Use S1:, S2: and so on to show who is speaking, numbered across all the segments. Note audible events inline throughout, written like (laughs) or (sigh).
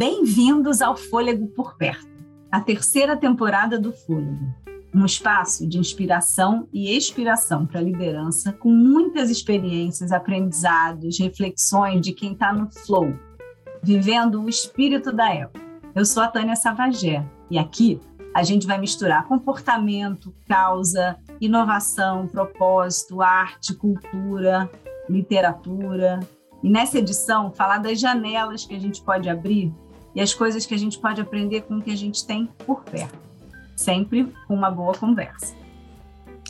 S1: Bem-vindos ao Fôlego por Perto, a terceira temporada do Fôlego. Um espaço de inspiração e expiração para a liderança, com muitas experiências, aprendizados, reflexões de quem está no flow, vivendo o espírito da época. Eu sou a Tânia Savagé e aqui a gente vai misturar comportamento, causa, inovação, propósito, arte, cultura, literatura, e nessa edição, falar das janelas que a gente pode abrir e as coisas que a gente pode aprender com o que a gente tem por perto. Sempre com uma boa conversa.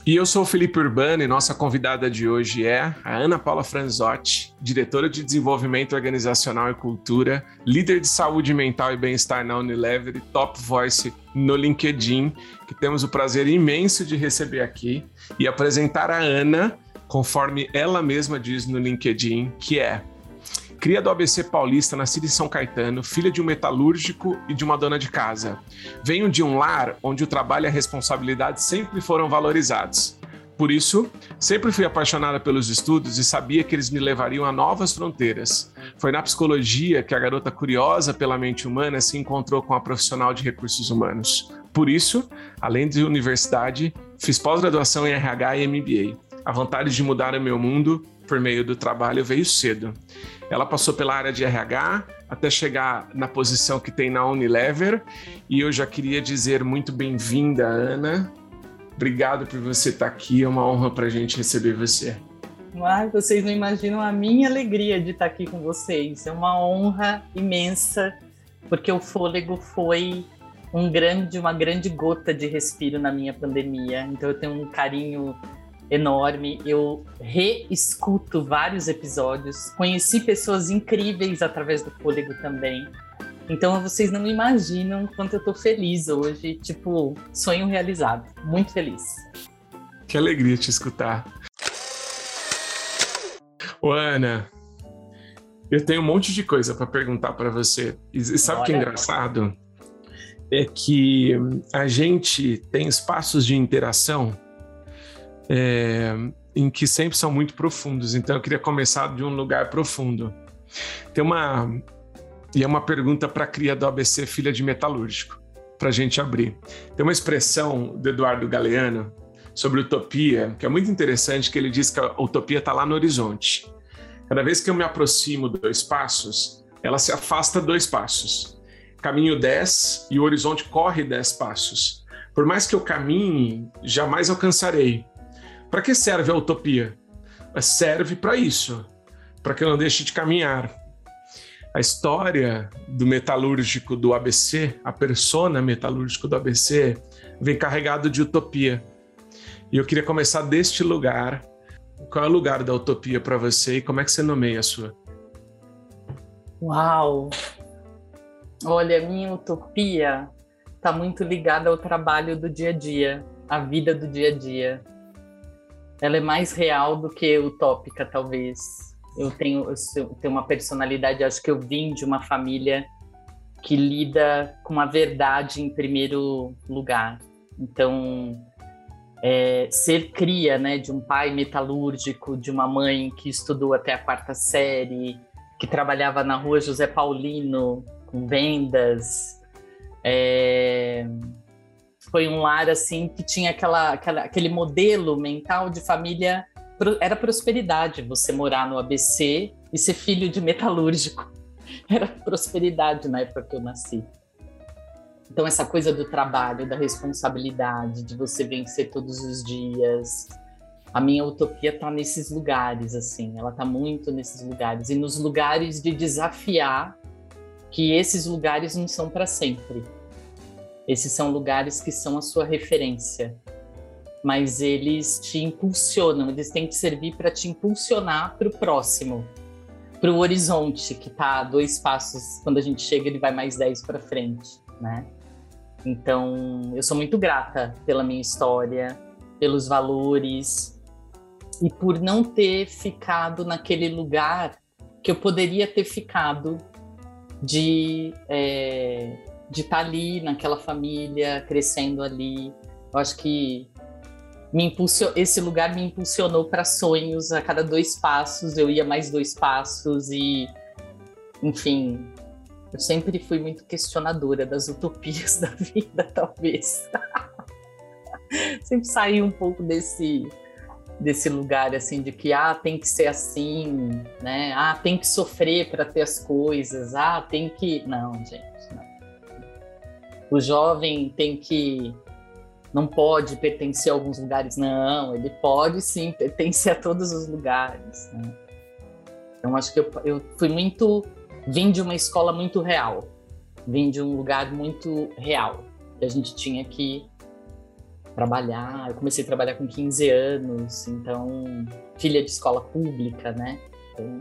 S2: E eu sou o Felipe Urbano e nossa convidada de hoje é a Ana Paula Franzotti, diretora de Desenvolvimento Organizacional e Cultura, líder de saúde mental e bem-estar na Unilever e top voice no LinkedIn, que temos o prazer imenso de receber aqui e apresentar a Ana, conforme ela mesma diz no LinkedIn, que é cria do ABC paulista, nascida em São Caetano, filha de um metalúrgico e de uma dona de casa. Venho de um lar onde o trabalho e a responsabilidade sempre foram valorizados. Por isso, sempre fui apaixonada pelos estudos e sabia que eles me levariam a novas fronteiras. Foi na psicologia que a garota curiosa pela mente humana se encontrou com a profissional de recursos humanos. Por isso, além de universidade, fiz pós-graduação em RH e MBA. A vontade de mudar o meu mundo por meio do trabalho veio cedo. Ela passou pela área de RH até chegar na posição que tem na Unilever e eu já queria dizer muito bem-vinda, Ana. Obrigado por você estar aqui, é uma honra para a gente receber você.
S3: Ai, vocês não imaginam a minha alegria de estar aqui com vocês. É uma honra imensa, porque o fôlego foi um grande, uma grande gota de respiro na minha pandemia. Então eu tenho um carinho enorme. Eu reescuto vários episódios, conheci pessoas incríveis através do Fôlego também. Então vocês não imaginam quanto eu tô feliz hoje, tipo, sonho realizado. Muito feliz.
S2: Que alegria te escutar. Ô, Ana, eu tenho um monte de coisa para perguntar para você. E sabe o que é engraçado? É que a gente tem espaços de interação é, em que sempre são muito profundos. Então eu queria começar de um lugar profundo. Tem uma e é uma pergunta para a cria do ABC Filha de Metalúrgico, para a gente abrir. Tem uma expressão do Eduardo Galeano sobre utopia que é muito interessante, que ele diz que a utopia está lá no horizonte. Cada vez que eu me aproximo dois passos, ela se afasta dois passos. Caminho dez e o horizonte corre dez passos. Por mais que eu caminhe, jamais alcançarei. Para que serve a utopia? Serve para isso, para que eu não deixe de caminhar. A história do metalúrgico do ABC, a persona metalúrgico do ABC, vem carregado de utopia. E eu queria começar deste lugar. Qual é o lugar da utopia para você e como é que você nomeia a sua?
S3: Uau! Olha, minha utopia está muito ligada ao trabalho do dia a dia, à vida do dia a dia ela é mais real do que utópica, talvez. Eu tenho, eu tenho uma personalidade, acho que eu vim de uma família que lida com a verdade em primeiro lugar. Então, é, ser cria né, de um pai metalúrgico, de uma mãe que estudou até a quarta série, que trabalhava na rua José Paulino com vendas, é, foi um lar assim que tinha aquela, aquela, aquele modelo mental de família era prosperidade você morar no ABC e ser filho de metalúrgico. (laughs) Era prosperidade na época que eu nasci. Então essa coisa do trabalho da responsabilidade de você vencer todos os dias a minha utopia está nesses lugares assim. Ela está muito nesses lugares. E nos lugares de desafiar que esses lugares não são para sempre esses são lugares que são a sua referência, mas eles te impulsionam, eles têm que servir para te impulsionar para o próximo, para o horizonte que está dois passos. Quando a gente chega, ele vai mais dez para frente, né? Então, eu sou muito grata pela minha história, pelos valores e por não ter ficado naquele lugar que eu poderia ter ficado de é, de estar tá ali naquela família, crescendo ali. Eu acho que me impulsion... esse lugar me impulsionou para sonhos. A cada dois passos eu ia mais dois passos e, enfim, Eu sempre fui muito questionadora das utopias (laughs) da vida, talvez. (laughs) sempre saí um pouco desse desse lugar assim de que ah tem que ser assim né ah tem que sofrer para ter as coisas ah tem que não gente não. O jovem tem que não pode pertencer a alguns lugares não ele pode sim pertencer a todos os lugares né? então acho que eu, eu fui muito vim de uma escola muito real vim de um lugar muito real que a gente tinha que trabalhar. Eu comecei a trabalhar com 15 anos, então, filha de escola pública, né? Então,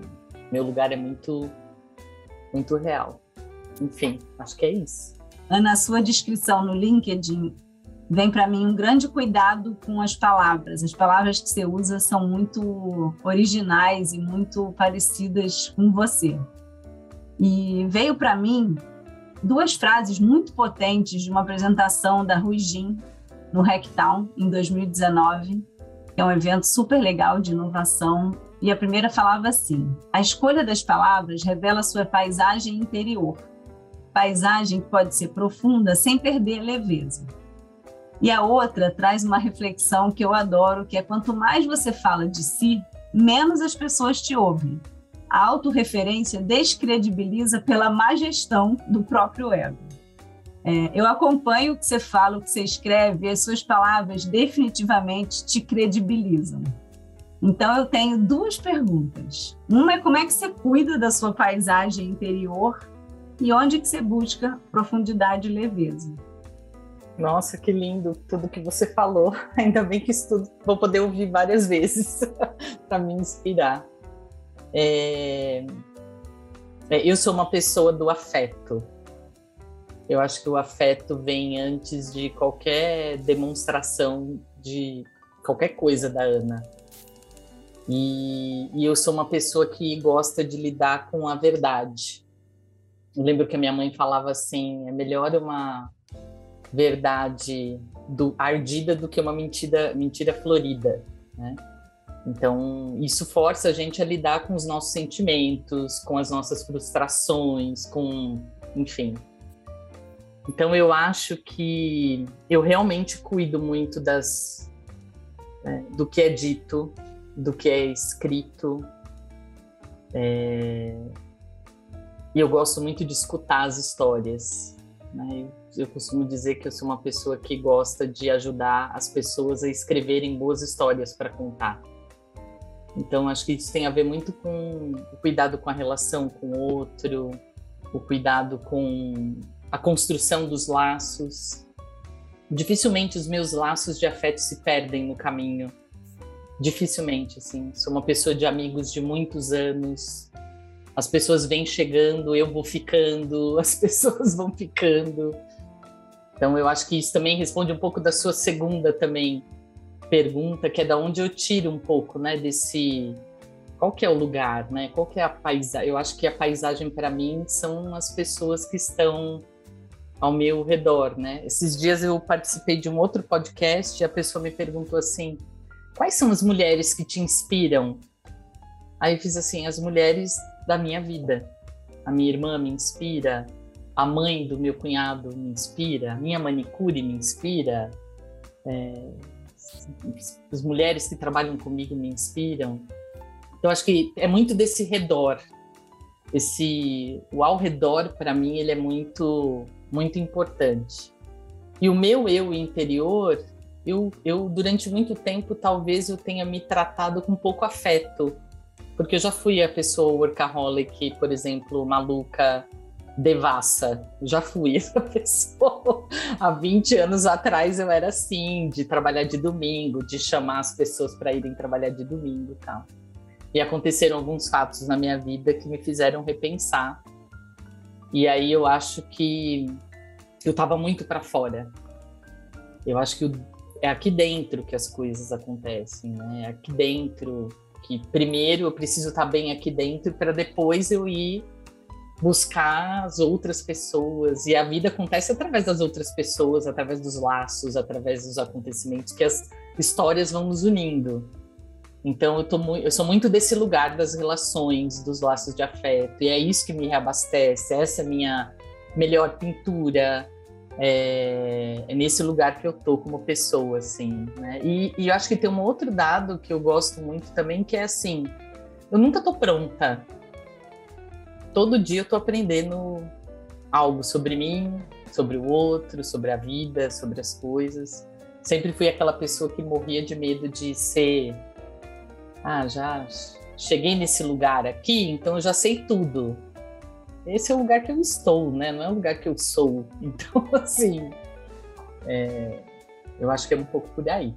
S3: meu lugar é muito, muito real. Enfim, acho que é isso.
S1: Ana, a sua descrição no LinkedIn vem para mim um grande cuidado com as palavras. As palavras que você usa são muito originais e muito parecidas com você. E veio para mim duas frases muito potentes de uma apresentação da Rui Jin, no Hacktown em 2019, que é um evento super legal de inovação. E a primeira falava assim: a escolha das palavras revela sua paisagem interior, paisagem pode ser profunda sem perder a leveza. E a outra traz uma reflexão que eu adoro, que é quanto mais você fala de si, menos as pessoas te ouvem. A autorreferência descredibiliza pela má gestão do próprio ego. É, eu acompanho o que você fala, o que você escreve, e as suas palavras definitivamente te credibilizam. Então, eu tenho duas perguntas. Uma é como é que você cuida da sua paisagem interior e onde que você busca profundidade e leveza.
S3: Nossa, que lindo tudo que você falou. (laughs) Ainda bem que isso tudo vou poder ouvir várias vezes (laughs) para me inspirar. É... É, eu sou uma pessoa do afeto. Eu acho que o afeto vem antes de qualquer demonstração de qualquer coisa da Ana. E, e, eu sou uma pessoa que gosta de lidar com a verdade. Eu lembro que a minha mãe falava assim: é melhor uma verdade do, ardida do que uma mentira, mentira florida. Né? Então, isso força a gente a lidar com os nossos sentimentos, com as nossas frustrações, com, enfim, então eu acho que eu realmente cuido muito das é, do que é dito, do que é escrito. É, e eu gosto muito de escutar as histórias. Né? Eu costumo dizer que eu sou uma pessoa que gosta de ajudar as pessoas a escreverem boas histórias para contar. Então acho que isso tem a ver muito com o cuidado com a relação com o outro, o cuidado com a construção dos laços. Dificilmente os meus laços de afeto se perdem no caminho. Dificilmente, assim. Sou uma pessoa de amigos de muitos anos. As pessoas vêm chegando, eu vou ficando, (laughs) as pessoas vão ficando. Então eu acho que isso também responde um pouco da sua segunda também pergunta, que é da onde eu tiro um pouco, né, desse qual que é o lugar, né? Qual que é a paisagem? Eu acho que a paisagem para mim são as pessoas que estão ao meu redor, né? Esses dias eu participei de um outro podcast e a pessoa me perguntou assim: quais são as mulheres que te inspiram? Aí eu fiz assim: as mulheres da minha vida. A minha irmã me inspira, a mãe do meu cunhado me inspira, a minha manicure me inspira, é, as mulheres que trabalham comigo me inspiram. Então acho que é muito desse redor. Esse o ao redor para mim ele é muito muito importante. E o meu eu interior, eu, eu durante muito tempo talvez eu tenha me tratado com pouco afeto, porque eu já fui a pessoa workaholic, por exemplo, maluca, devassa. Já fui (laughs) essa pessoa. Há 20 anos atrás eu era assim, de trabalhar de domingo, de chamar as pessoas para irem trabalhar de domingo e tal. E aconteceram alguns fatos na minha vida que me fizeram repensar e aí eu acho que eu estava muito para fora. Eu acho que é aqui dentro que as coisas acontecem, né? É aqui dentro que primeiro eu preciso estar tá bem aqui dentro para depois eu ir buscar as outras pessoas. E a vida acontece através das outras pessoas, através dos laços, através dos acontecimentos que as histórias vão nos unindo. Então eu, tô eu sou muito desse lugar das relações, dos laços de afeto, e é isso que me reabastece, essa é a minha melhor pintura, é, é, nesse lugar que eu tô como pessoa, assim, né? E, e, eu acho que tem um outro dado que eu gosto muito também, que é assim, eu nunca tô pronta. Todo dia eu tô aprendendo algo sobre mim, sobre o outro, sobre a vida, sobre as coisas. Sempre fui aquela pessoa que morria de medo de ser ah, já cheguei nesse lugar aqui, então eu já sei tudo. Esse é o lugar que eu estou, né? Não é o lugar que eu sou. (laughs) Então, assim, é, eu acho que é um pouco por aí.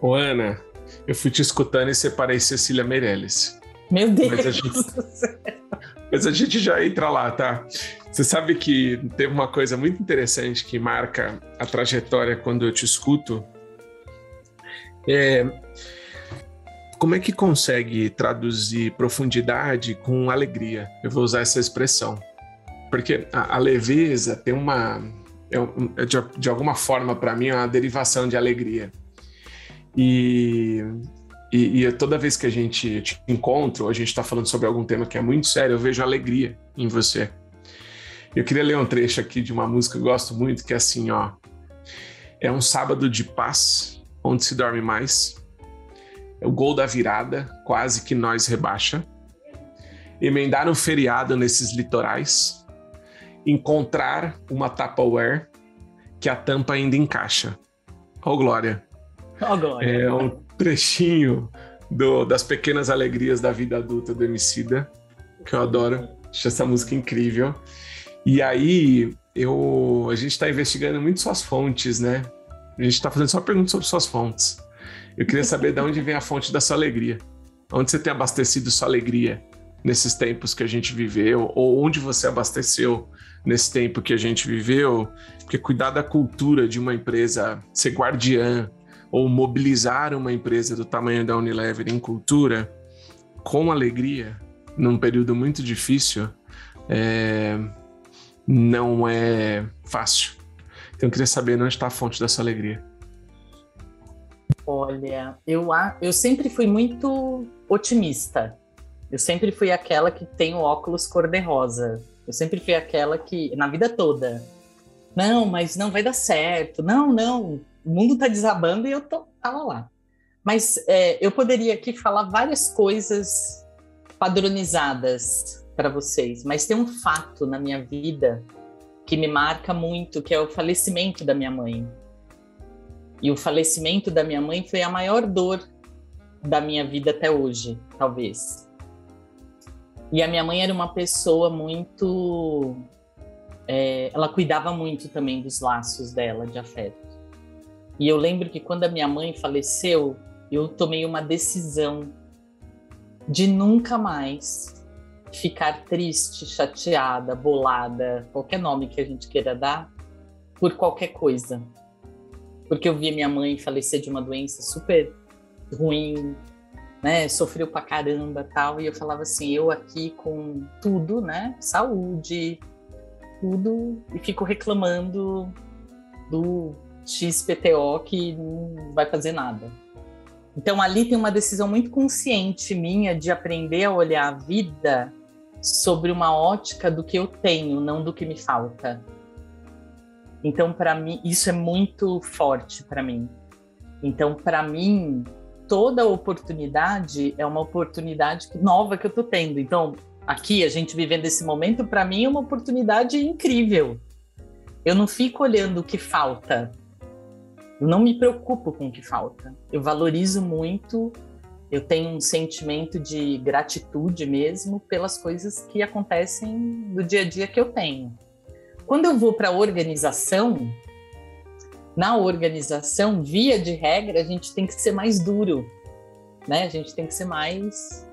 S2: Ô, Ana, eu fui te escutando e separei Cecília Meirelles.
S3: Meu Deus
S2: mas a, gente,
S3: do céu.
S2: mas a gente já entra lá, tá? Você sabe que teve uma coisa muito interessante que marca a trajetória quando eu te escuto. É, como é que consegue traduzir profundidade com alegria? Eu vou usar essa expressão. Porque a, a leveza tem uma. É, de, de alguma forma, para mim, é uma derivação de alegria. E, e, e, toda vez que a gente te encontra, ou a gente está falando sobre algum tema que é muito sério, eu vejo alegria em você. Eu queria ler um trecho aqui de uma música que eu gosto muito, que é assim, ó. É um sábado de paz, onde se dorme mais, é o gol da virada, quase que nós rebaixa. Emendar um feriado nesses litorais. Encontrar uma Tupperware que a tampa ainda encaixa. Ó, oh, Glória.
S3: Ó, oh, Glória.
S2: É um trechinho do, das pequenas alegrias da vida adulta do Emicida, que eu adoro. Acho essa música incrível. E aí, eu, a gente está investigando muito suas fontes, né? A gente está fazendo só perguntas sobre suas fontes. Eu queria saber de onde vem a fonte da sua alegria. Onde você tem abastecido sua alegria nesses tempos que a gente viveu, ou onde você abasteceu nesse tempo que a gente viveu, porque cuidar da cultura de uma empresa, ser guardiã, ou mobilizar uma empresa do tamanho da Unilever em cultura, com alegria, num período muito difícil, é... não é fácil. Então eu queria saber onde está a fonte dessa alegria.
S3: Olha, eu, eu sempre fui muito otimista. Eu sempre fui aquela que tem o óculos cor-de-rosa. Eu sempre fui aquela que, na vida toda, não, mas não vai dar certo. Não, não, o mundo tá desabando e eu tô, tava lá. Mas é, eu poderia aqui falar várias coisas padronizadas para vocês, mas tem um fato na minha vida que me marca muito, que é o falecimento da minha mãe. E o falecimento da minha mãe foi a maior dor da minha vida até hoje, talvez. E a minha mãe era uma pessoa muito. É, ela cuidava muito também dos laços dela de afeto. E eu lembro que quando a minha mãe faleceu, eu tomei uma decisão de nunca mais ficar triste, chateada, bolada, qualquer nome que a gente queira dar, por qualquer coisa porque eu vi minha mãe falecer de uma doença super ruim, né? Sofreu pra caramba tal. E eu falava assim, eu aqui com tudo, né? Saúde, tudo, e fico reclamando do XPTO que não vai fazer nada. Então ali tem uma decisão muito consciente minha de aprender a olhar a vida sobre uma ótica do que eu tenho, não do que me falta. Então, para mim, isso é muito forte para mim. Então, para mim, toda oportunidade é uma oportunidade nova que eu tô tendo. Então, aqui, a gente vivendo esse momento, para mim é uma oportunidade incrível. Eu não fico olhando o que falta. Eu não me preocupo com o que falta. Eu valorizo muito, eu tenho um sentimento de gratitude mesmo pelas coisas que acontecem no dia a dia que eu tenho. Quando eu vou para a organização, na organização, via de regra, a gente tem que ser mais duro, né? A gente tem que ser mais.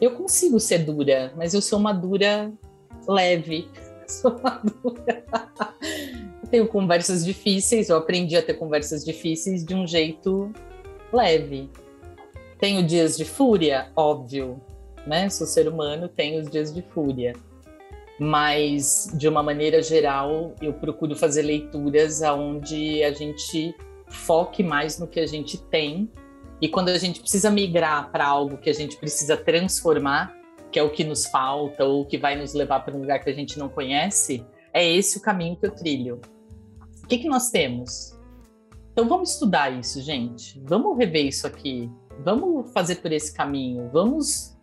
S3: Eu consigo ser dura, mas eu sou uma dura leve. (laughs) Sou uma dura. tenho conversas difíceis, eu aprendi a ter conversas difíceis de um jeito leve. Tenho dias de fúria, óbvio, né? Sou ser humano, tenho os dias de fúria mas de uma maneira geral eu procuro fazer leituras aonde a gente foque mais no que a gente tem E quando a gente precisa migrar para algo que a gente precisa transformar, que é o que nos falta ou que vai nos levar para um lugar que a gente não conhece, é esse o caminho que eu trilho. O que, que nós temos? Então vamos estudar isso, gente. Vamos rever isso aqui. Vamos fazer por esse caminho. Vamos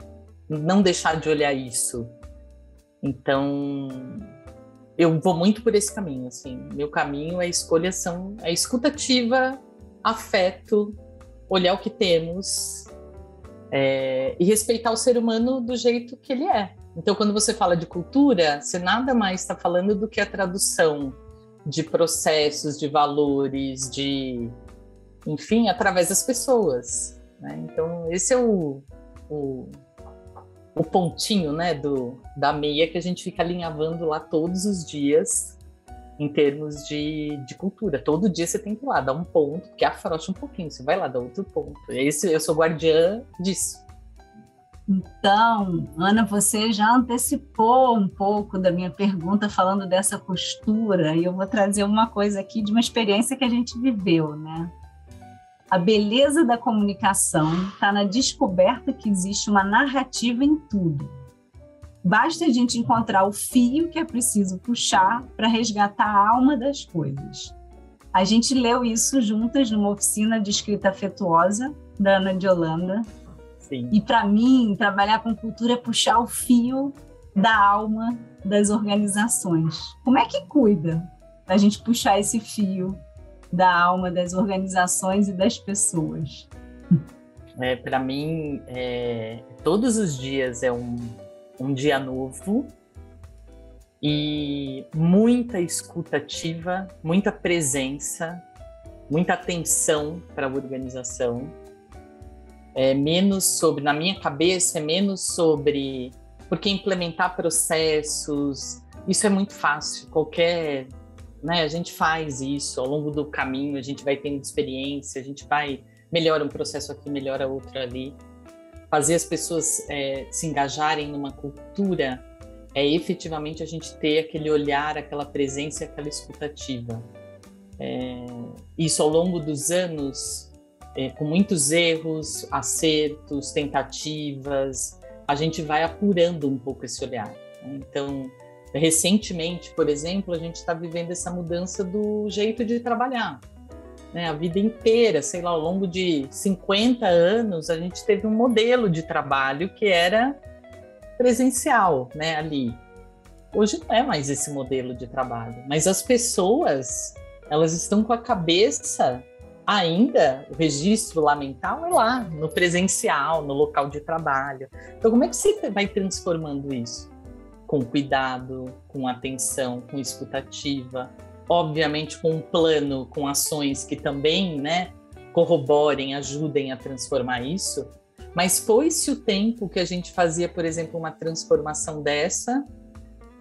S3: não deixar de olhar isso. Então, eu vou muito por esse caminho, assim. Meu caminho é escolha são é escutativa, afeto, olhar o que temos é, e respeitar o ser humano do jeito que ele é. Então, quando você fala de cultura, você nada mais está falando do que a tradução de processos, de valores, de, enfim, através das pessoas. Né? Então, esse é o, o, o pontinho, né, do, da meia que a gente fica alinhavando lá todos os dias em termos de, de cultura. Todo dia você tem que ir lá, dar um ponto, que afrouxa um pouquinho, você vai lá dar outro ponto. Esse, eu sou guardiã disso.
S1: Então, Ana, você já antecipou um pouco da minha pergunta falando dessa postura, e eu vou trazer uma coisa aqui de uma experiência que a gente viveu, né? A beleza da comunicação está na descoberta que existe uma narrativa em tudo Basta a gente encontrar o fio que é preciso puxar para resgatar a alma das coisas. A gente leu isso juntas numa oficina de escrita afetuosa da Ana de Holanda. Sim. E para mim, trabalhar com cultura é puxar o fio da alma das organizações. Como é que cuida da gente puxar esse fio da alma das organizações e das pessoas?
S3: É, para mim, é, todos os dias é um, um dia novo e muita escutativa, muita presença, muita atenção para a organização. É menos sobre, na minha cabeça, é menos sobre. Porque implementar processos, isso é muito fácil. Qualquer. Né, a gente faz isso ao longo do caminho, a gente vai tendo experiência, a gente vai. Melhora um processo aqui, melhora outro ali fazer as pessoas é, se engajarem numa cultura é efetivamente a gente ter aquele olhar, aquela presença, aquela escutativa. É, isso ao longo dos anos, é, com muitos erros, acertos, tentativas, a gente vai apurando um pouco esse olhar. Então, recentemente, por exemplo, a gente está vivendo essa mudança do jeito de trabalhar né, a vida inteira, sei lá, ao longo de 50 anos, a gente teve um modelo de trabalho que era presencial, né, ali. Hoje não é mais esse modelo de trabalho, mas as pessoas, elas estão com a cabeça ainda, o registro lá mental é lá, no presencial, no local de trabalho. Então, como é que você vai transformando isso? Com cuidado, com atenção, com escutativa, obviamente com um plano, com ações que também, né, corroborem, ajudem a transformar isso. Mas foi-se o tempo que a gente fazia, por exemplo, uma transformação dessa,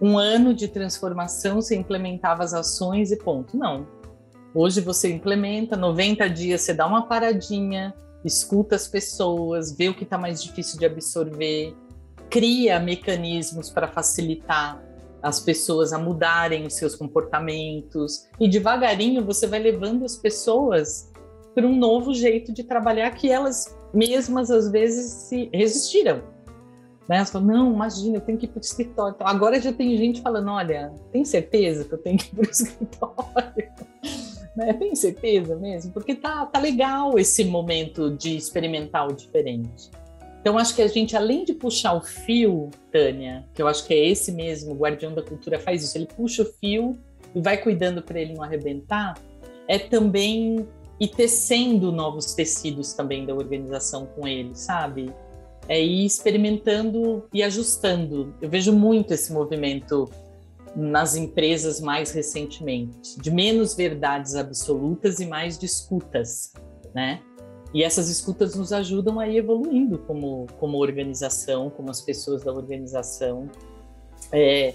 S3: um ano de transformação, você implementava as ações e ponto. Não. Hoje você implementa, 90 dias você dá uma paradinha, escuta as pessoas, vê o que está mais difícil de absorver, cria mecanismos para facilitar as pessoas a mudarem os seus comportamentos e devagarinho você vai levando as pessoas para um novo jeito de trabalhar que elas mesmas às vezes se resistiram. Né? Elas falam, não, imagina, eu tenho que ir para o escritório. Então, agora já tem gente falando, olha, tem certeza que eu tenho que ir para o (laughs) escritório? né? Tem certeza mesmo? Porque tá, tá legal esse momento de experimentar o diferente. Então, acho que a gente, além de puxar o fio, Tânia, que eu acho que é esse mesmo, o guardião da cultura faz isso, ele puxa o fio e vai cuidando para ele não arrebentar, é também ir tecendo novos tecidos também da organização com ele, sabe? É ir experimentando e ajustando. Eu vejo muito esse movimento nas empresas mais recentemente, de menos verdades absolutas e mais de escutas, né? E essas escutas nos ajudam a ir evoluindo como, como organização, como as pessoas da organização. É,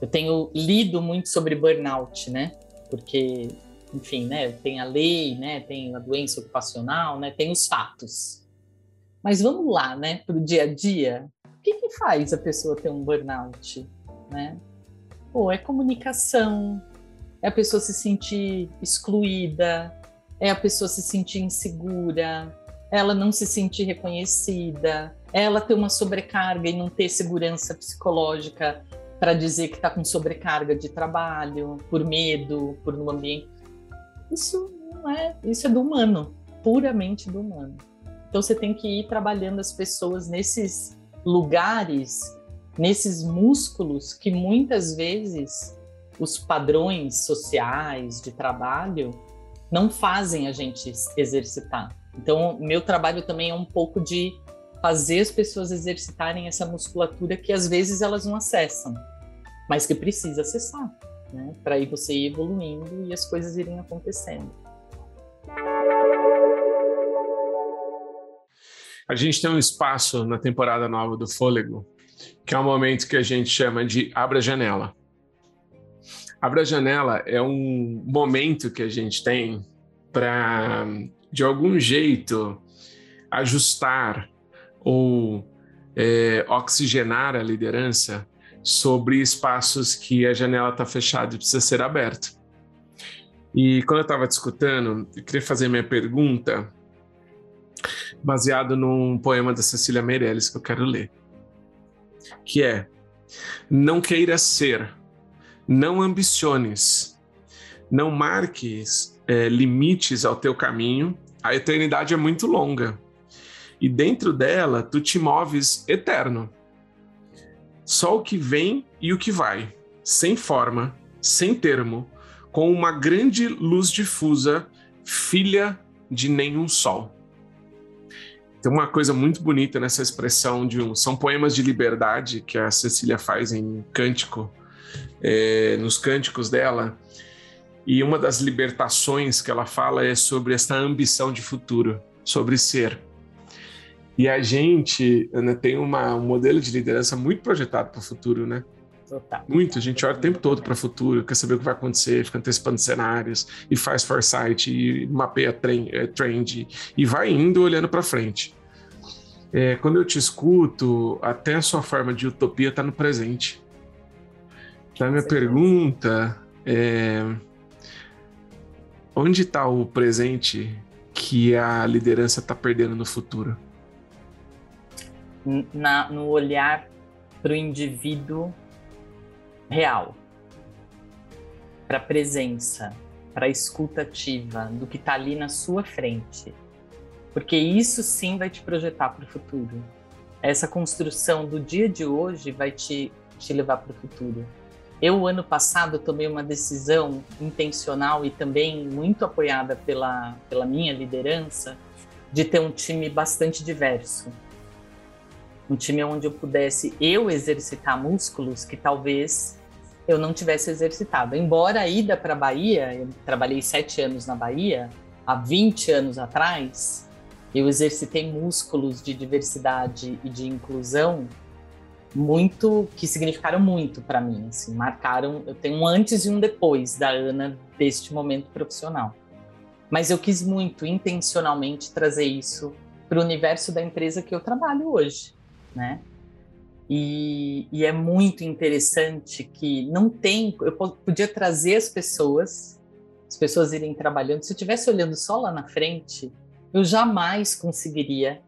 S3: eu tenho lido muito sobre burnout, né? Porque, enfim, né? Tem a lei, né? Tem a doença ocupacional, né? Tem os fatos. Mas vamos lá, né? Para o dia a dia. O que, que faz a pessoa ter um burnout, né? Pô, é comunicação, é a pessoa se sentir excluída, é a pessoa se sentir insegura, ela não se sentir reconhecida, ela ter uma sobrecarga e não ter segurança psicológica para dizer que está com sobrecarga de trabalho, por medo, por um ambiente. Isso não é, isso é do humano, puramente do humano. Então você tem que ir trabalhando as pessoas nesses lugares, nesses músculos que muitas vezes os padrões sociais de trabalho não fazem a gente exercitar. Então, meu trabalho também é um pouco de fazer as pessoas exercitarem essa musculatura que às vezes elas não acessam, mas que precisa acessar, né? Para aí você ir evoluindo e as coisas irem acontecendo.
S2: A gente tem um espaço na temporada nova do Fôlego, que é um momento que a gente chama de Abra Janela. Abra Janela é um momento que a gente tem para, de algum jeito, ajustar ou é, oxigenar a liderança sobre espaços que a janela está fechada e precisa ser aberta. E quando eu estava discutindo, eu queria fazer minha pergunta baseado num poema da Cecília Meirelles que eu quero ler, que é: Não queiras ser, não ambiciones, não marques é, limites ao teu caminho, a eternidade é muito longa. E dentro dela, tu te moves eterno. Só o que vem e o que vai, sem forma, sem termo, com uma grande luz difusa, filha de nenhum sol. Tem uma coisa muito bonita nessa expressão de um. São poemas de liberdade que a Cecília faz em cântico, é, nos cânticos dela. E uma das libertações que ela fala é sobre essa ambição de futuro, sobre ser. E a gente né, tem uma, um modelo de liderança muito projetado para o futuro, né? Total. Muito, a gente olha o tempo todo para o futuro, quer saber o que vai acontecer, fica antecipando cenários, e faz foresight, e mapeia trend, é, e vai indo olhando para frente. É, quando eu te escuto, até a sua forma de utopia está no presente. Então, a minha pergunta é: onde está o presente que a liderança está perdendo no futuro?
S3: Na, no olhar para o indivíduo real, para a presença, para a escuta ativa do que está ali na sua frente. Porque isso sim vai te projetar para o futuro. Essa construção do dia de hoje vai te, te levar para o futuro. Eu, ano passado, tomei uma decisão intencional e também muito apoiada pela, pela minha liderança de ter um time bastante diverso um time onde eu pudesse eu exercitar músculos que talvez eu não tivesse exercitado. Embora a ida para a Bahia, eu trabalhei sete anos na Bahia, há 20 anos atrás, eu exercitei músculos de diversidade e de inclusão muito que significaram muito para mim, assim, marcaram, eu tenho um antes e um depois da Ana deste momento profissional. Mas eu quis muito intencionalmente trazer isso para o universo da empresa que eu trabalho hoje né? E, e, é muito interessante que não tem. Eu podia trazer as pessoas, as pessoas irem trabalhando. Se eu estivesse olhando só lá na frente, eu jamais conseguiria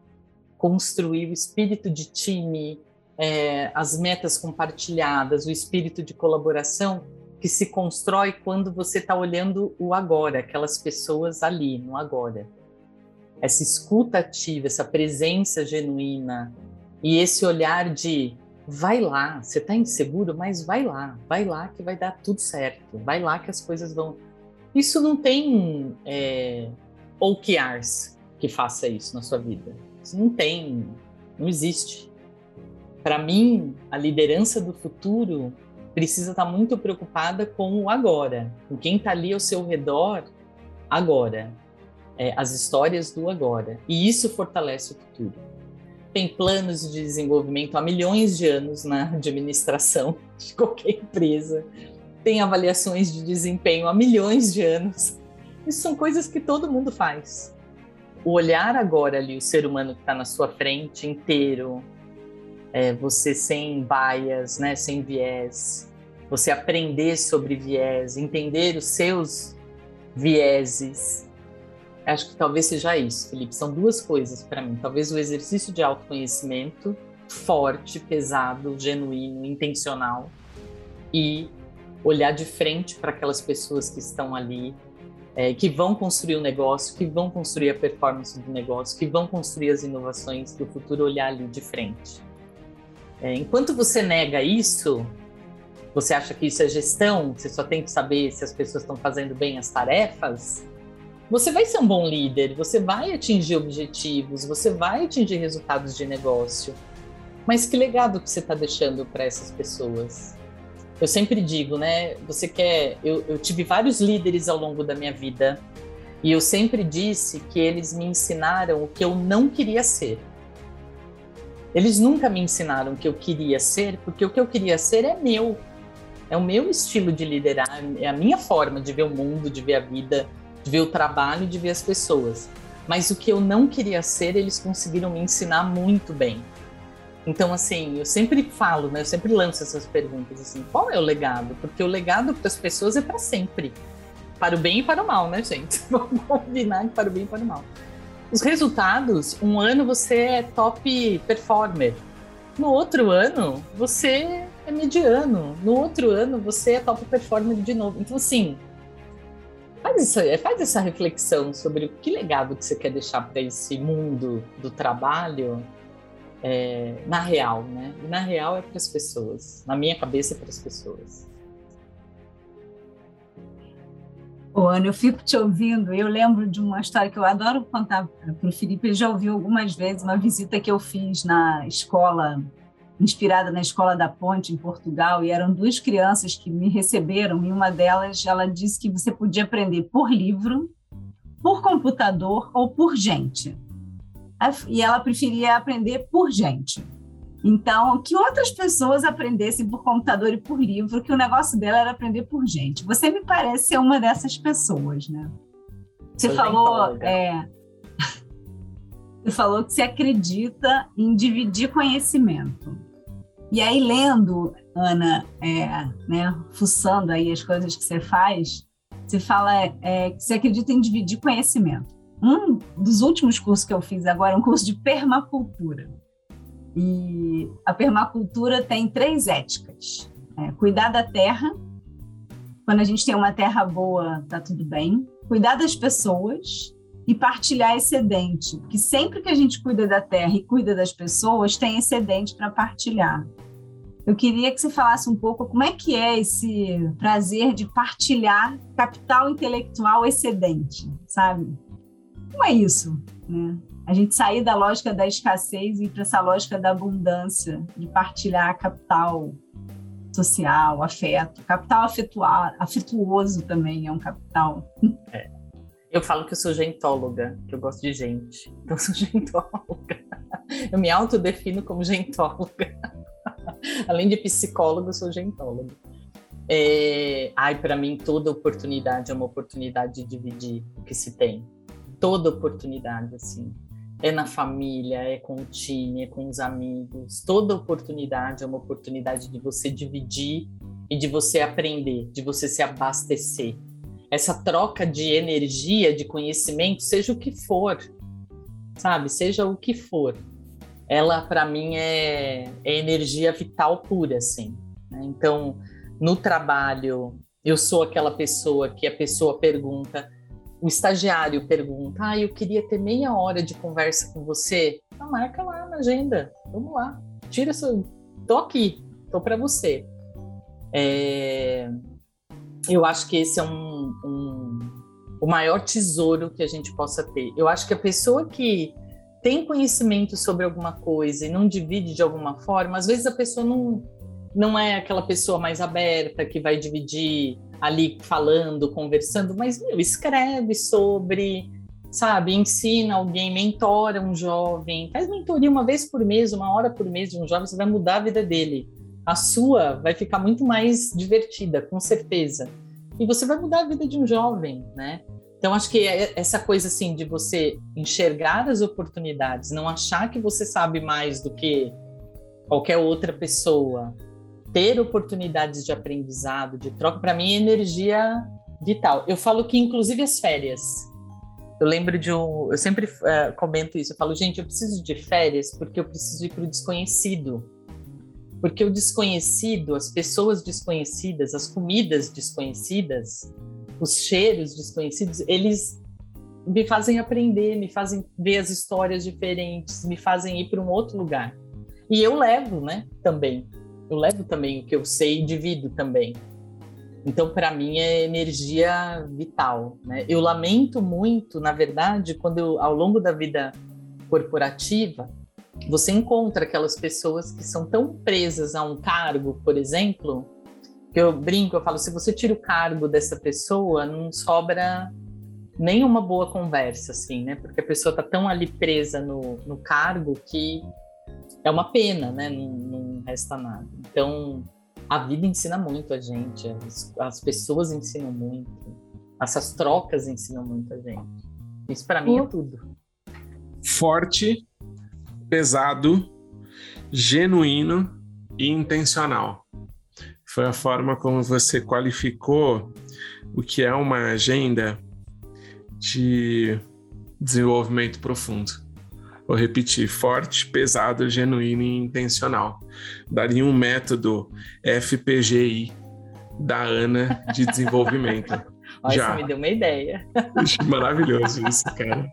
S3: construir o espírito de time, é, as metas compartilhadas, o espírito de colaboração que se constrói quando você está olhando o agora, aquelas pessoas ali no agora. Essa escuta ativa, essa presença genuína, e esse olhar de vai lá, você está inseguro, mas vai lá, vai lá que vai dar tudo certo, vai lá que as coisas vão. Isso não tem é, OKRs que faça isso na sua vida. Isso não tem, não existe. Para mim, a liderança do futuro precisa estar tá muito preocupada com o agora, com quem está ali ao seu redor agora, é, as histórias do agora. E isso fortalece o futuro tem planos de desenvolvimento há milhões de anos na (laughs) administração de qualquer empresa, tem avaliações de desempenho há milhões de anos. Isso são coisas que todo mundo faz. O olhar agora ali, o ser humano que está na sua frente inteiro, é, você sem baias, né, sem viés, você aprender sobre viés, entender os seus vieses, acho que talvez seja isso, Felipe. São duas coisas para mim. Talvez o exercício de autoconhecimento forte, pesado, genuíno, intencional e olhar de frente para aquelas pessoas que estão ali, é, que vão construir o negócio, que vão construir a performance do negócio, que vão construir as inovações do futuro, olhar ali de frente. É, enquanto você nega isso, você acha que isso é gestão, você só tem que saber se as pessoas estão fazendo bem as tarefas, você vai ser um bom líder, você vai atingir objetivos, você vai atingir resultados de negócio. Mas que legado que você está deixando para essas pessoas? Eu sempre digo, né? Você quer. Eu, eu tive vários líderes ao longo da minha vida e eu sempre disse que eles me ensinaram o que eu não queria ser. Eles nunca me ensinaram o que eu queria ser, porque o que eu queria ser é meu. É o meu estilo de liderar, é a minha forma de ver o mundo, de ver a vida, de ver o trabalho, de ver as pessoas. Mas o que eu não queria ser, eles conseguiram me ensinar muito bem. Então, assim, eu sempre falo, né? Eu sempre lanço essas perguntas assim: qual é o legado? Porque o legado para as pessoas é para sempre. Para o bem e para o mal, né, gente? (laughs) Vamos combinar para o bem e para o mal. Os resultados, um ano você é top performer. No outro ano, você é mediano. No outro ano, você é top performer de novo. Então, assim, faz, faz essa reflexão sobre que legado que você quer deixar para esse mundo do trabalho é, na real, né? E na real é para as pessoas. Na minha cabeça é para as pessoas.
S1: Ô, Ana, eu fico te ouvindo. Eu lembro de uma história que eu adoro contar para o Felipe. Ele já ouviu algumas vezes uma visita que eu fiz na escola, inspirada na Escola da Ponte, em Portugal, e eram duas crianças que me receberam. E uma delas, ela disse que você podia aprender por livro, por computador ou por gente e ela preferia aprender por gente. Então, que outras pessoas aprendessem por computador e por livro, que o negócio dela era aprender por gente. Você me parece ser uma dessas pessoas, né? Você falou, é, (laughs) você falou que você acredita em dividir conhecimento. E aí, lendo, Ana, é, né, fuçando aí as coisas que você faz, você fala é, que você acredita em dividir conhecimento um dos últimos cursos que eu fiz agora é um curso de permacultura. E a permacultura tem três éticas: é, cuidar da terra, quando a gente tem uma terra boa, tá tudo bem. Cuidar das pessoas e partilhar excedente, porque sempre que a gente cuida da terra e cuida das pessoas, tem excedente para partilhar. Eu queria que você falasse um pouco como é que é esse prazer de partilhar capital intelectual excedente, sabe? Como é isso? Né? A gente sair da lógica da escassez e ir para essa lógica da abundância, de partilhar capital social, afeto. Capital afetuoso também é um capital. É.
S3: Eu falo que eu sou gentóloga, que eu gosto de gente. Então eu sou (laughs) gentóloga. Eu me autodefino como gentóloga. (laughs) Além de psicóloga, eu sou gentóloga. É... Ai, para mim, toda oportunidade é uma oportunidade de dividir o que se tem toda oportunidade, assim. É na família, é com o time, é com os amigos. Toda oportunidade é uma oportunidade de você dividir e de você aprender, de você se abastecer. Essa troca de energia, de conhecimento, seja o que for, sabe? Seja o que for. Ela, para mim, é, é, energia vital pura, assim. Né? Então, no trabalho, eu sou aquela pessoa que a pessoa pergunta o estagiário pergunta: Ah, eu queria ter meia hora de conversa com você. Ah, marca lá na agenda. Vamos lá. Tira seu. Tô aqui. Tô para você. É... Eu acho que esse é um, um, o maior tesouro que a gente possa ter. Eu acho que a pessoa que tem conhecimento sobre alguma coisa e não divide de alguma forma, às vezes a pessoa não, não é aquela pessoa mais aberta que vai dividir ali falando, conversando, mas meu, escreve sobre, sabe, ensina alguém, mentora um jovem, faz mentoria uma vez por mês, uma hora por mês de um jovem, você vai mudar a vida dele. A sua vai ficar muito mais divertida, com certeza. E você vai mudar a vida de um jovem, né? Então acho que é essa coisa assim de você enxergar as oportunidades, não achar que você sabe mais do que qualquer outra pessoa, ter oportunidades de aprendizado, de troca, para mim é energia vital. Eu falo que, inclusive, as férias. Eu lembro de um. Eu sempre uh, comento isso. Eu falo, gente, eu preciso de férias porque eu preciso ir para o desconhecido. Porque o desconhecido, as pessoas desconhecidas, as comidas desconhecidas, os cheiros desconhecidos, eles me fazem aprender, me fazem ver as histórias diferentes, me fazem ir para um outro lugar. E eu levo, né, também. Eu levo também o que eu sei e divido também. Então, para mim, é energia vital. Né? Eu lamento muito, na verdade, quando eu, ao longo da vida corporativa, você encontra aquelas pessoas que são tão presas a um cargo, por exemplo, que eu brinco, eu falo, se você tira o cargo dessa pessoa, não sobra nem uma boa conversa, assim, né? Porque a pessoa tá tão ali presa no, no cargo que é uma pena, né? Não, não resta nada. Então, a vida ensina muito a gente, as, as pessoas ensinam muito, essas trocas ensinam muito a gente. Isso para mim é tudo.
S2: Forte, pesado, genuíno e intencional. Foi a forma como você qualificou o que é uma agenda de desenvolvimento profundo. Vou repetir: forte, pesado, genuíno e intencional. Daria um método FPGI da Ana de desenvolvimento. (laughs)
S3: Olha, Já. você me deu uma ideia.
S2: Maravilhoso isso, cara.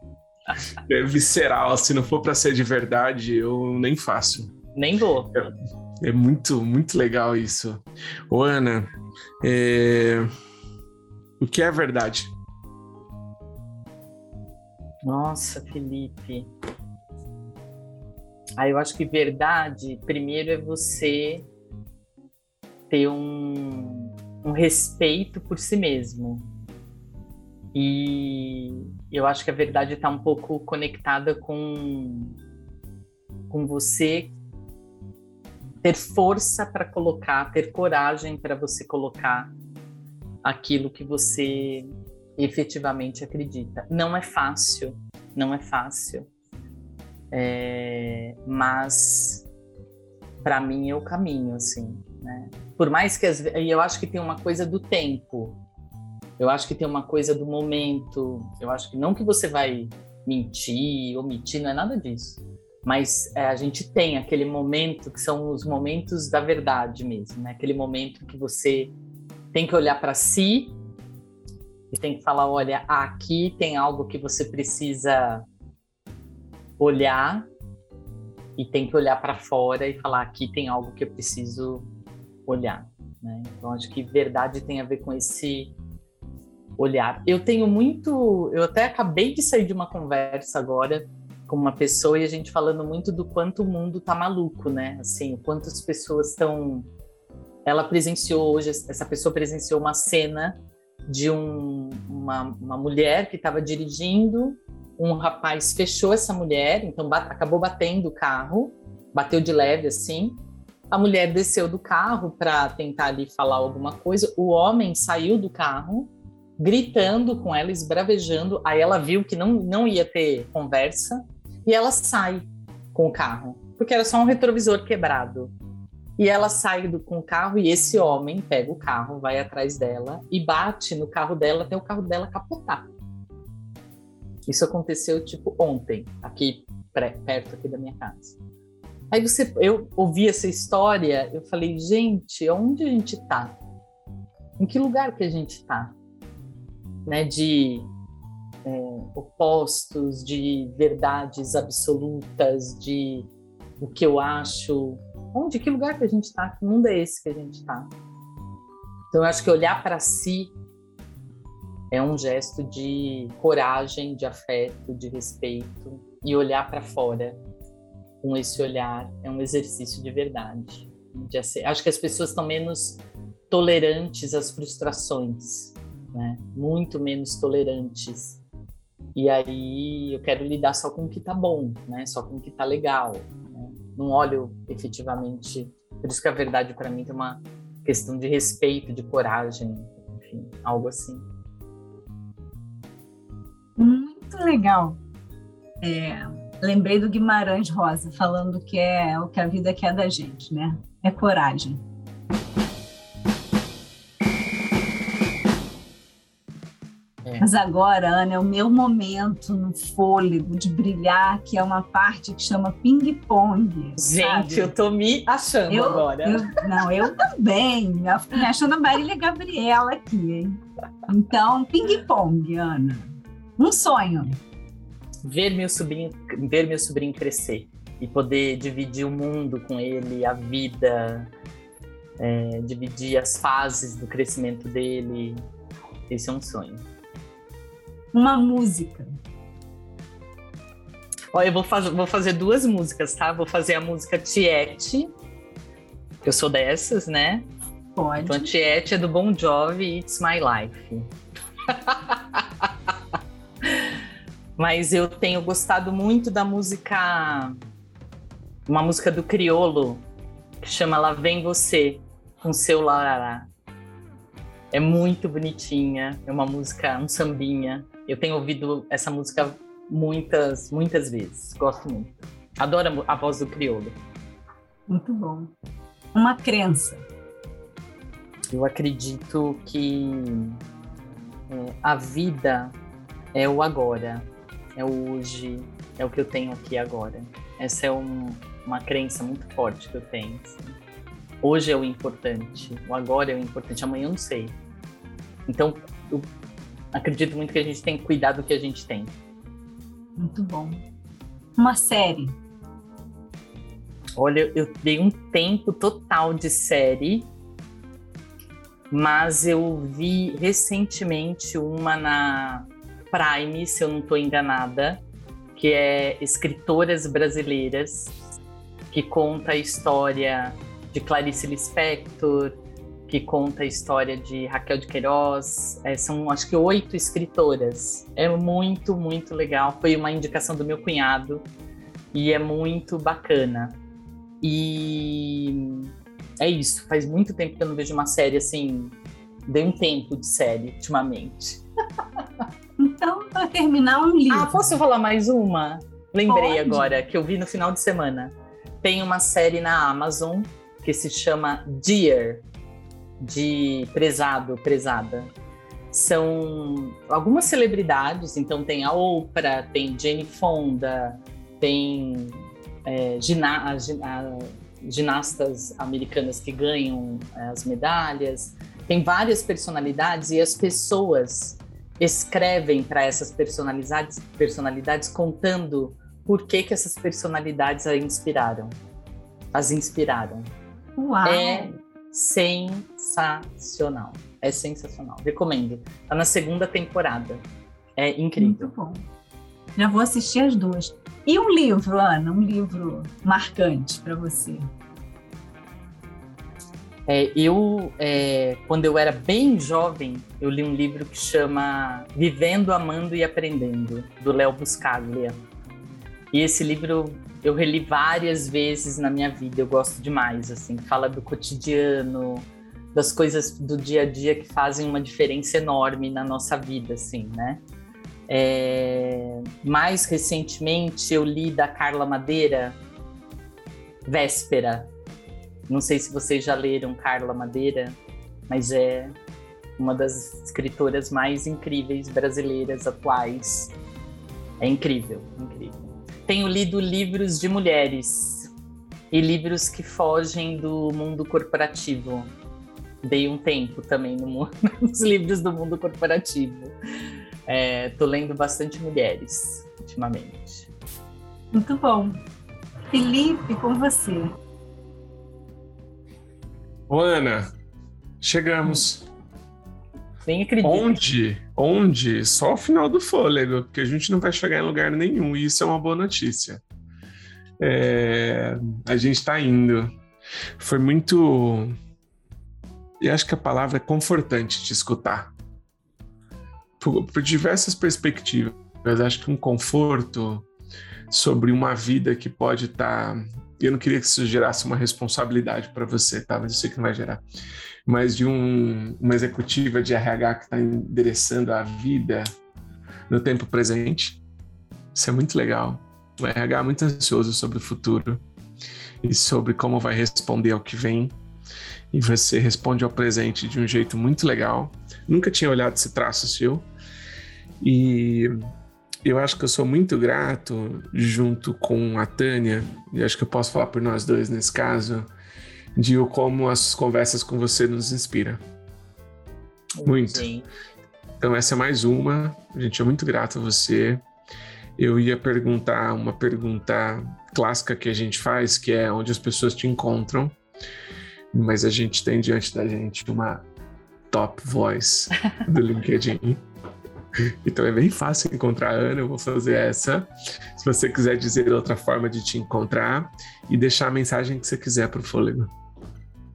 S2: É visceral, se não for para ser de verdade, eu nem faço.
S3: Nem vou.
S2: É, é muito, muito legal isso. Ô, Ana, é... o que é verdade?
S3: Nossa, Felipe. Aí eu acho que verdade, primeiro é você ter um, um respeito por si mesmo. E eu acho que a verdade está um pouco conectada com, com você ter força para colocar, ter coragem para você colocar aquilo que você efetivamente acredita. Não é fácil, não é fácil. É, mas para mim é o caminho, assim, né? Por mais que as, e eu acho que tem uma coisa do tempo, eu acho que tem uma coisa do momento, eu acho que não que você vai mentir, omitir, não é nada disso, mas é, a gente tem aquele momento que são os momentos da verdade mesmo, né? Aquele momento que você tem que olhar para si e tem que falar, olha, aqui tem algo que você precisa olhar e tem que olhar para fora e falar aqui tem algo que eu preciso olhar. Né? Então acho que verdade tem a ver com esse olhar. Eu tenho muito, eu até acabei de sair de uma conversa agora com uma pessoa e a gente falando muito do quanto o mundo tá maluco, né? Assim, quantas pessoas estão. Ela presenciou hoje, essa pessoa presenciou uma cena de um, uma, uma mulher que estava dirigindo um rapaz fechou essa mulher, então acabou batendo o carro, bateu de leve assim. A mulher desceu do carro para tentar ali falar alguma coisa. O homem saiu do carro, gritando com ela, esbravejando. Aí ela viu que não, não ia ter conversa e ela sai com o carro, porque era só um retrovisor quebrado. E ela sai do, com o carro e esse homem pega o carro, vai atrás dela e bate no carro dela até o carro dela capotar. Isso aconteceu tipo ontem, aqui perto aqui da minha casa. Aí você, eu ouvi essa história, eu falei, gente, onde a gente está? Em que lugar que a gente está? Né, de é, opostos, de verdades absolutas, de o que eu acho. Onde, que lugar que a gente está? Que mundo é esse que a gente está? Então, eu acho que olhar para si é um gesto de coragem, de afeto, de respeito e olhar para fora com esse olhar é um exercício de verdade. De acho que as pessoas estão menos tolerantes às frustrações, né? Muito menos tolerantes. E aí eu quero lidar só com o que tá bom, né? Só com o que tá legal. Né? Não olho efetivamente. Por isso que a verdade para mim tem uma questão de respeito, de coragem, enfim, algo assim.
S1: Muito legal. É, lembrei do Guimarães Rosa falando que é o que a vida quer da gente, né? É coragem.
S3: É.
S1: Mas agora, Ana, é o meu momento no fôlego de brilhar, que é uma parte que chama ping-pong.
S3: Gente, sabe? eu tô me achando
S1: eu,
S3: agora.
S1: Eu, não, eu também. Eu me achando a Marília Gabriela aqui, hein? Então, ping-pong, Ana. Um sonho.
S3: Ver meu sobrinho, ver meu sobrinho crescer e poder dividir o mundo com ele, a vida, é, dividir as fases do crescimento dele. Esse é um sonho.
S1: Uma música.
S3: Olha, eu vou, faz, vou fazer duas músicas, tá? Vou fazer a música Tiete. Eu sou dessas, né?
S1: Pode.
S3: Então, Tiete é do Bon Jovi, It's My Life. (laughs) Mas eu tenho gostado muito da música uma música do Criolo que chama Lá Vem Você, com seu Larará. É muito bonitinha, é uma música, um sambinha. Eu tenho ouvido essa música muitas, muitas vezes. Gosto muito. Adoro a voz do Criolo.
S1: Muito bom. Uma crença.
S3: Eu acredito que é, a vida é o agora, é o hoje, é o que eu tenho aqui agora. Essa é um, uma crença muito forte que eu tenho. Assim. Hoje é o importante, o agora é o importante, amanhã eu não sei. Então, eu acredito muito que a gente tem que cuidar do que a gente tem.
S1: Muito bom. Uma série.
S3: Olha, eu dei um tempo total de série, mas eu vi recentemente uma na Prime, se eu não estou enganada, que é Escritoras Brasileiras que conta a história de Clarice Lispector, que conta a história de Raquel de Queiroz. É, são, acho que, oito escritoras. É muito, muito legal. Foi uma indicação do meu cunhado e é muito bacana. E é isso. Faz muito tempo que eu não vejo uma série assim. Dei um tempo de série ultimamente.
S1: Então, para terminar, um livro.
S3: Ah, posso falar mais uma? Lembrei Pode. agora que eu vi no final de semana tem uma série na Amazon que se chama Dear, de prezado, prezada. São algumas celebridades, então tem a Oprah, tem Jane Fonda, tem é, gina a, ginastas americanas que ganham é, as medalhas. Tem várias personalidades e as pessoas escrevem para essas personalidades, personalidades contando por que, que essas personalidades a inspiraram, as inspiraram.
S1: Uau.
S3: É sensacional. É sensacional. Recomendo. Tá na segunda temporada. É incrível.
S1: Muito bom. Já vou assistir as duas. E um livro, Ana? Um livro marcante para você?
S3: É, eu, é, quando eu era bem jovem, eu li um livro que chama Vivendo, Amando e Aprendendo, do Léo Buscaglia. E esse livro eu reli várias vezes na minha vida, eu gosto demais, assim, fala do cotidiano, das coisas do dia a dia que fazem uma diferença enorme na nossa vida, assim, né? É... Mais recentemente eu li da Carla Madeira, Véspera. Não sei se vocês já leram Carla Madeira, mas é uma das escritoras mais incríveis brasileiras atuais. É incrível, incrível tenho lido livros de mulheres e livros que fogem do mundo corporativo. Dei um tempo também no (laughs) nos livros do mundo corporativo. É, lendo bastante mulheres ultimamente.
S1: Muito bom. Felipe, com você.
S2: Ô, Ana, chegamos.
S3: Nem acredito.
S2: Onde? Onde? Só o final do fôlego, porque a gente não vai chegar em lugar nenhum, e isso é uma boa notícia. É, a gente está indo. Foi muito. E acho que a palavra é confortante de escutar. Por, por diversas perspectivas. Acho que um conforto sobre uma vida que pode estar. Tá... Eu não queria que isso gerasse uma responsabilidade para você, tá? Mas eu sei que não vai gerar mas de um, uma executiva de RH que está endereçando a vida no tempo presente. Isso é muito legal. O RH é muito ansioso sobre o futuro e sobre como vai responder ao que vem. E você responde ao presente de um jeito muito legal. Nunca tinha olhado esse traço seu. E eu acho que eu sou muito grato, junto com a Tânia, e acho que eu posso falar por nós dois nesse caso, de como as conversas com você nos inspiram. Muito. Sim. Então, essa é mais uma. A gente é muito grato a você. Eu ia perguntar uma pergunta clássica que a gente faz, que é onde as pessoas te encontram, mas a gente tem diante da gente uma top voice do (laughs) LinkedIn. Então é bem fácil encontrar a Ana, eu vou fazer essa. Se você quiser dizer outra forma de te encontrar e deixar a mensagem que você quiser para o fôlego.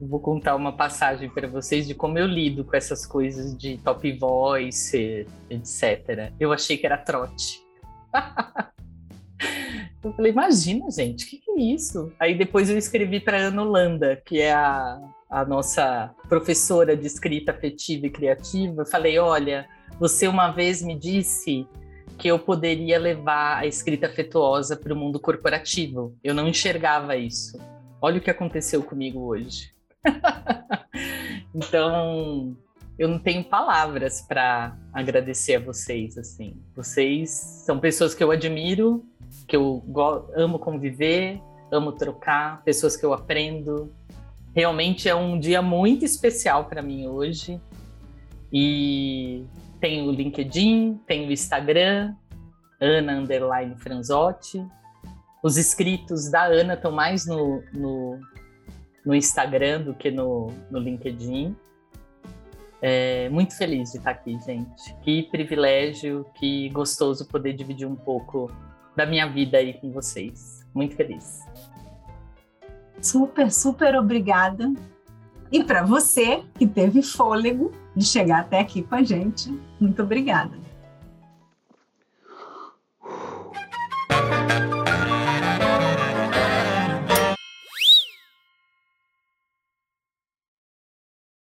S3: Vou contar uma passagem para vocês de como eu lido com essas coisas de top voice, etc. Eu achei que era trote. (laughs) eu falei, imagina, gente, o que, que, é isso? Aí depois eu escrevi para Ana Holanda, que é a, a nossa professora de escrita afetiva e criativa. falei, olha, você uma vez me disse que eu poderia levar a escrita afetuosa para o mundo corporativo. Eu não enxergava isso. Olha o que aconteceu comigo hoje. (laughs) então, eu não tenho palavras para agradecer a vocês assim. Vocês são pessoas que eu admiro, que eu amo conviver, amo trocar, pessoas que eu aprendo. Realmente é um dia muito especial para mim hoje. E tem o LinkedIn, tem o Instagram, Ana Underline Franzotti. Os inscritos da Ana estão mais no, no, no, Instagram do que no, no LinkedIn. É, muito feliz de estar aqui, gente. Que privilégio, que gostoso poder dividir um pouco da minha vida aí com vocês. Muito feliz.
S1: Super, super obrigada. E para você que teve fôlego de chegar até aqui com a gente, muito obrigada.